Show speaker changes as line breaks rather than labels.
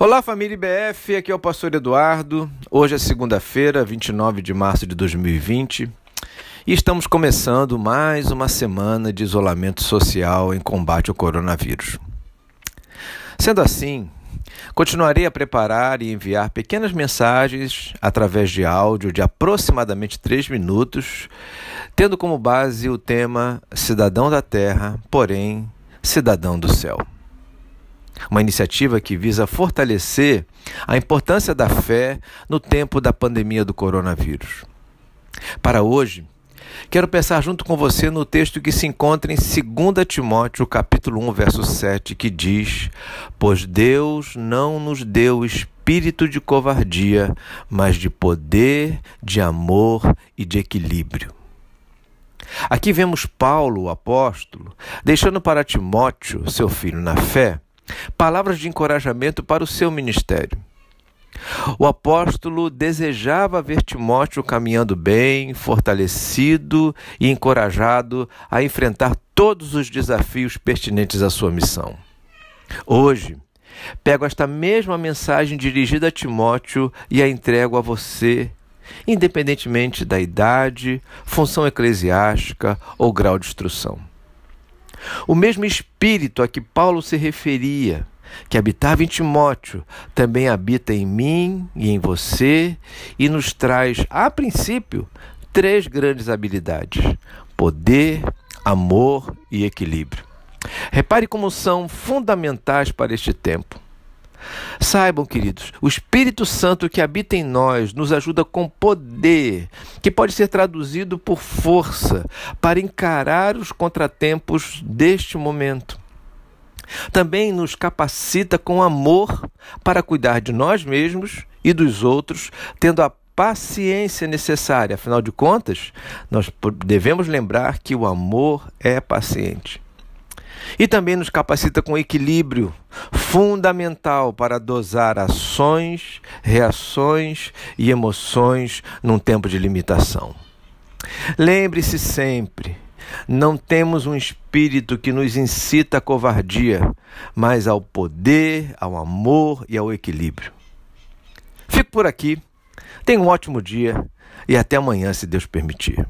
Olá, família IBF, aqui é o pastor Eduardo. Hoje é segunda-feira, 29 de março de 2020, e estamos começando mais uma semana de isolamento social em combate ao coronavírus. Sendo assim, continuarei a preparar e enviar pequenas mensagens através de áudio de aproximadamente 3 minutos, tendo como base o tema Cidadão da Terra, porém Cidadão do Céu uma iniciativa que visa fortalecer a importância da fé no tempo da pandemia do coronavírus. Para hoje, quero pensar junto com você no texto que se encontra em 2 Timóteo, capítulo 1, verso 7, que diz: "Pois Deus não nos deu espírito de covardia, mas de poder, de amor e de equilíbrio." Aqui vemos Paulo, o apóstolo, deixando para Timóteo, seu filho na fé, palavras de encorajamento para o seu ministério. O apóstolo desejava ver Timóteo caminhando bem, fortalecido e encorajado a enfrentar todos os desafios pertinentes à sua missão. Hoje, pego esta mesma mensagem dirigida a Timóteo e a entrego a você, independentemente da idade, função eclesiástica ou grau de instrução. O mesmo espírito a que Paulo se referia, que habitava em Timóteo, também habita em mim e em você e nos traz, a princípio, três grandes habilidades: poder, amor e equilíbrio. Repare como são fundamentais para este tempo. Saibam, queridos, o Espírito Santo que habita em nós nos ajuda com poder, que pode ser traduzido por força, para encarar os contratempos deste momento. Também nos capacita com amor para cuidar de nós mesmos e dos outros, tendo a paciência necessária. Afinal de contas, nós devemos lembrar que o amor é paciente e também nos capacita com equilíbrio fundamental para dosar ações, reações e emoções num tempo de limitação. Lembre-se sempre, não temos um espírito que nos incita à covardia, mas ao poder, ao amor e ao equilíbrio. Fico por aqui, tenha um ótimo dia e até amanhã, se Deus permitir.